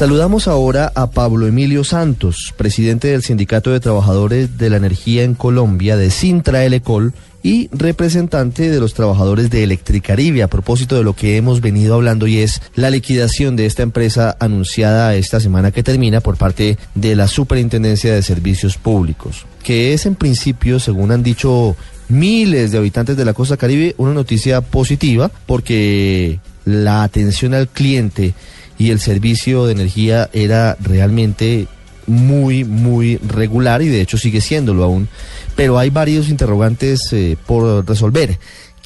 Saludamos ahora a Pablo Emilio Santos, presidente del Sindicato de Trabajadores de la Energía en Colombia de Sintra Elecol y representante de los trabajadores de Electricaribe a propósito de lo que hemos venido hablando y es la liquidación de esta empresa anunciada esta semana que termina por parte de la Superintendencia de Servicios Públicos, que es en principio, según han dicho miles de habitantes de la costa caribe, una noticia positiva porque la atención al cliente y el servicio de energía era realmente muy, muy regular y de hecho sigue siéndolo aún. Pero hay varios interrogantes eh, por resolver.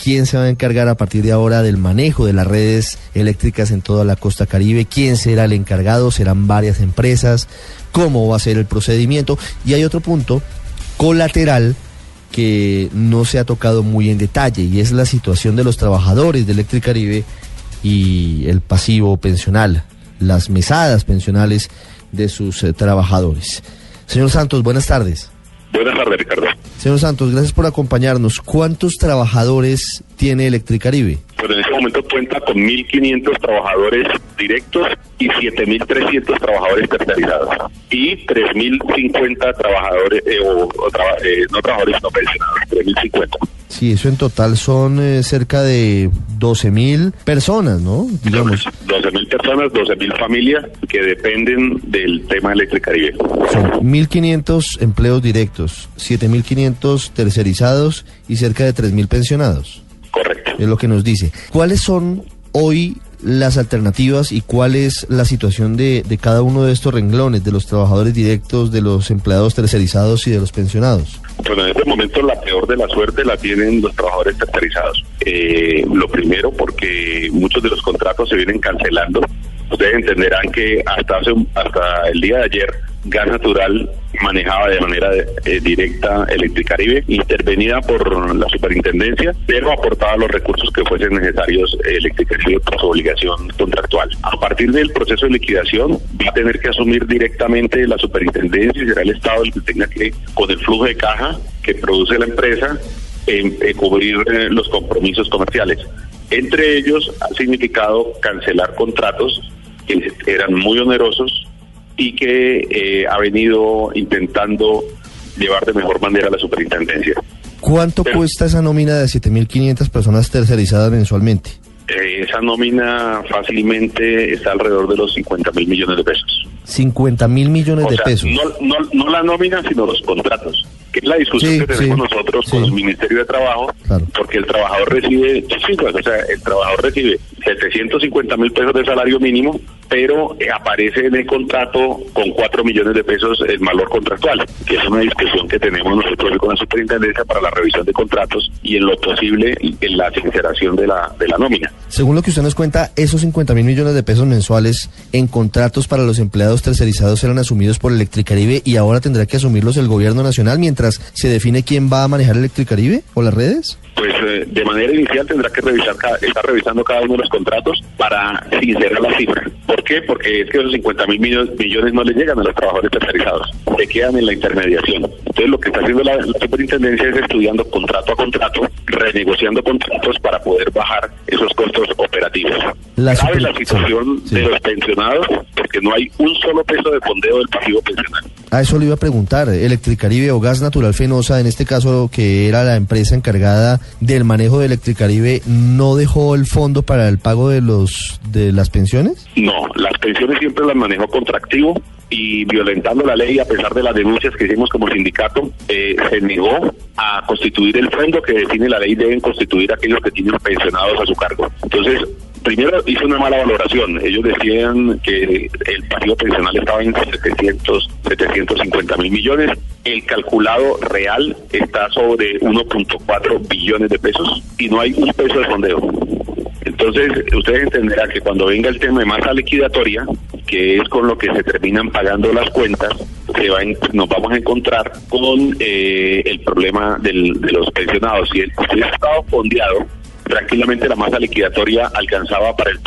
¿Quién se va a encargar a partir de ahora del manejo de las redes eléctricas en toda la costa caribe? ¿Quién será el encargado? ¿Serán varias empresas? ¿Cómo va a ser el procedimiento? Y hay otro punto colateral que no se ha tocado muy en detalle y es la situación de los trabajadores de Electricaribe y el pasivo pensional, las mesadas pensionales de sus eh, trabajadores. Señor Santos, buenas tardes. Buenas tardes, Ricardo. Señor Santos, gracias por acompañarnos. ¿Cuántos trabajadores tiene Electricaribe? Pues en este momento cuenta con 1.500 trabajadores directos y 7.300 trabajadores tercerizados y 3.050 trabajadores, eh, o, o traba- eh, no trabajadores no pensionados, 3.050. Sí, eso en total son eh, cerca de 12 mil personas, ¿no? Digamos, 12.000 personas, 12.000 familias que dependen del tema Electricaribe. son 1.500 empleos directos, 7.500 tercerizados y cerca de 3.000 pensionados. Correcto. es lo que nos dice. ¿Cuáles son hoy las alternativas y cuál es la situación de, de cada uno de estos renglones, de los trabajadores directos, de los empleados tercerizados y de los pensionados? Pues en este momento la peor de la suerte la tienen los trabajadores tercerizados. Eh, lo primero porque muchos de los contratos se vienen cancelando. Ustedes entenderán que hasta hace hasta el día de ayer Gas Natural manejaba de manera eh, directa Electricaribe, intervenida por la superintendencia, pero aportaba los recursos que fuesen necesarios eh, Electricaribe por su obligación contractual. A partir del proceso de liquidación va a tener que asumir directamente la superintendencia y será el Estado el que tenga que, con el flujo de caja que produce la empresa, em, eh, cubrir eh, los compromisos comerciales. Entre ellos ha significado cancelar contratos que eran muy onerosos y que eh, ha venido intentando llevar de mejor manera la superintendencia. ¿Cuánto Pero- cuesta esa nómina de 7.500 personas tercerizadas mensualmente? Eh, esa nómina fácilmente está alrededor de los 50 mil millones de pesos. 50 mil millones O de sea, pesos. no, no, no la nómina, sino los contratos. Que es la discusión Sí, que tenemos sí, nosotros sí. con el Ministerio de Trabajo, Claro. porque el trabajador recibe, o sea, el trabajador recibe 750 mil pesos de salario mínimo, pero aparece en el contrato con 4 millones de pesos el valor contractual, que es una discusión que tenemos nosotros con la superintendencia para la revisión de contratos y en lo posible en la sinceración de la, de la nómina. Según lo que usted nos cuenta, esos 50 mil millones de pesos mensuales en contratos para los empleados tercerizados eran asumidos por Electricaribe y ahora tendrá que asumirlos el gobierno nacional mientras se define quién va a manejar Electricaribe o las redes. Pues eh, de manera inicial tendrá que revisar, estar revisando cada uno de los contratos para sincerar la cifra. ¿Por qué? Porque es que esos 50 mil millones, millones no le llegan a los trabajadores tercerizados, se quedan en la intermediación. Entonces lo que está haciendo la, la superintendencia es estudiando contrato a contrato, renegociando contratos para poder bajar esos costos operativos. La super- la situación sí. de los pensionados porque no hay un solo peso de fondeo del pasivo pensional. A eso le iba a preguntar, Electricaribe o Gas Natural Fenosa, en este caso que era la empresa encargada del manejo de Electricaribe, ¿no dejó el fondo para el pago de los de las pensiones? No, las pensiones siempre las manejó contractivo y violentando la ley, a pesar de las denuncias que hicimos como sindicato, eh, se negó a constituir el fondo que define la ley, deben constituir aquellos que tienen pensionados a su cargo. Entonces, primero hizo una mala valoración. Ellos decían que el pasivo pensional estaba en 700, 750 mil millones. El calculado real está sobre 1.4 billones de pesos y no hay un peso de fondeo. Entonces, ustedes entenderán que cuando venga el tema de masa liquidatoria, que es con lo que se terminan pagando las cuentas, se va nos vamos a encontrar con eh, el problema del, de los pensionados. Si el, si el Estado fondeado tranquilamente la masa liquidatoria alcanzaba para el,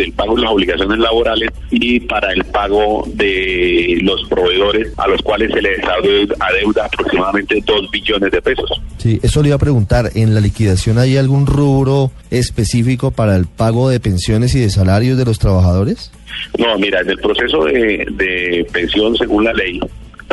el, pago de las obligaciones laborales y para el pago de los proveedores a los cuales se les adeuda aproximadamente 2 billones de pesos. Sí, eso le iba a preguntar, ¿en la liquidación hay algún rubro específico para el pago de pensiones y de salarios de los trabajadores? No, mira, en el proceso de, de pensión según la ley,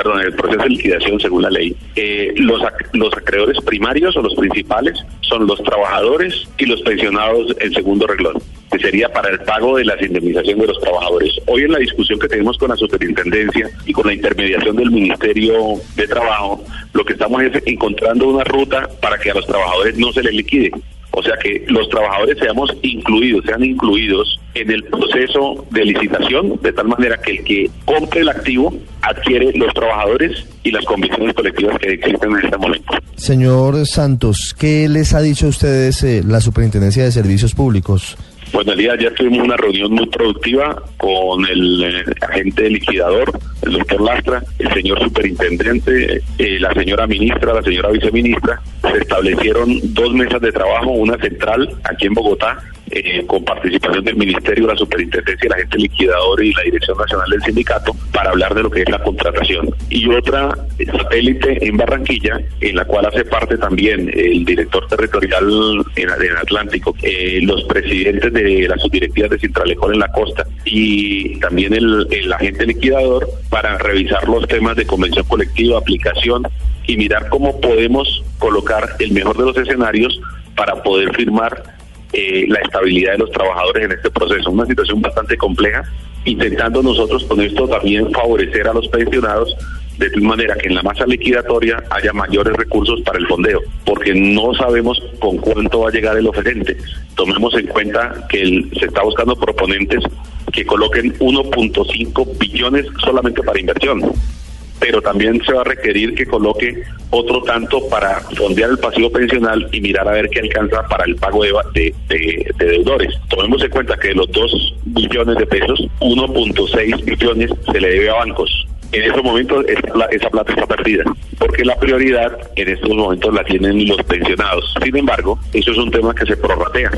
perdón, el proceso de liquidación según la ley, eh, los, los acreedores primarios o los principales son los trabajadores y los pensionados en segundo reglón, que sería para el pago de las indemnizaciones de los trabajadores. Hoy en la discusión que tenemos con la superintendencia y con la intermediación del Ministerio de Trabajo, lo que estamos es encontrando una ruta para que a los trabajadores no se les liquide. O sea que los trabajadores seamos incluidos, sean incluidos en el proceso de licitación, de tal manera que el que compre el activo adquiere los trabajadores y las condiciones colectivas que existen en este momento. Señor Santos, ¿qué les ha dicho a ustedes eh, la Superintendencia de Servicios Públicos? Bueno, el día de ayer tuvimos una reunión muy productiva con el eh, agente liquidador, el doctor Lastra, el señor superintendente, eh, la señora ministra, la señora viceministra. Se establecieron dos mesas de trabajo, una central aquí en Bogotá eh, con participación del Ministerio, la Superintendencia, la gente liquidadora y la Dirección Nacional del Sindicato para hablar de lo que es la contratación. Y otra satélite en Barranquilla, en la cual hace parte también el director territorial en, en Atlántico, eh, los presidentes de las subdirectivas de Centralecol en la costa y también el agente liquidador para revisar los temas de convención colectiva, aplicación y mirar cómo podemos colocar el mejor de los escenarios para poder firmar eh, la estabilidad de los trabajadores en este proceso. Una situación bastante compleja, intentando nosotros con esto también favorecer a los pensionados de tal manera que en la masa liquidatoria haya mayores recursos para el fondeo, porque no sabemos con cuánto va a llegar el oferente. Tomemos en cuenta que se está buscando proponentes que coloquen 1.5 billones solamente para inversión pero también se va a requerir que coloque otro tanto para fondear el pasivo pensional y mirar a ver qué alcanza para el pago de, de, deudores. Tomemos en cuenta que de los 2 billones de pesos, 1.6 billones se le debe a bancos. En estos momentos esa plata está perdida, porque la prioridad en estos momentos la tienen los pensionados. Sin embargo, eso es un tema que se prorratea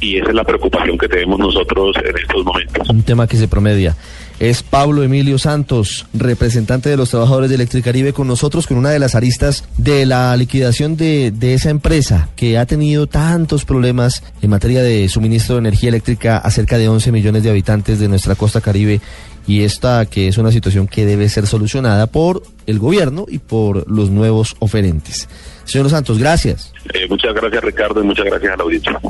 y esa es la preocupación que tenemos nosotros en estos momentos. Un tema que se promedia es Pablo Emilio Santos, representante de los trabajadores de Electricaribe, con nosotros con una de las aristas de la liquidación de, de, esa empresa que ha tenido tantos problemas en materia de suministro de energía eléctrica a cerca de 11 millones de habitantes de nuestra costa caribe y esta que es una situación que debe ser solucionada por el gobierno y por los nuevos oferentes. Señor Santos, gracias. Eh, muchas gracias Ricardo y muchas gracias a la audiencia.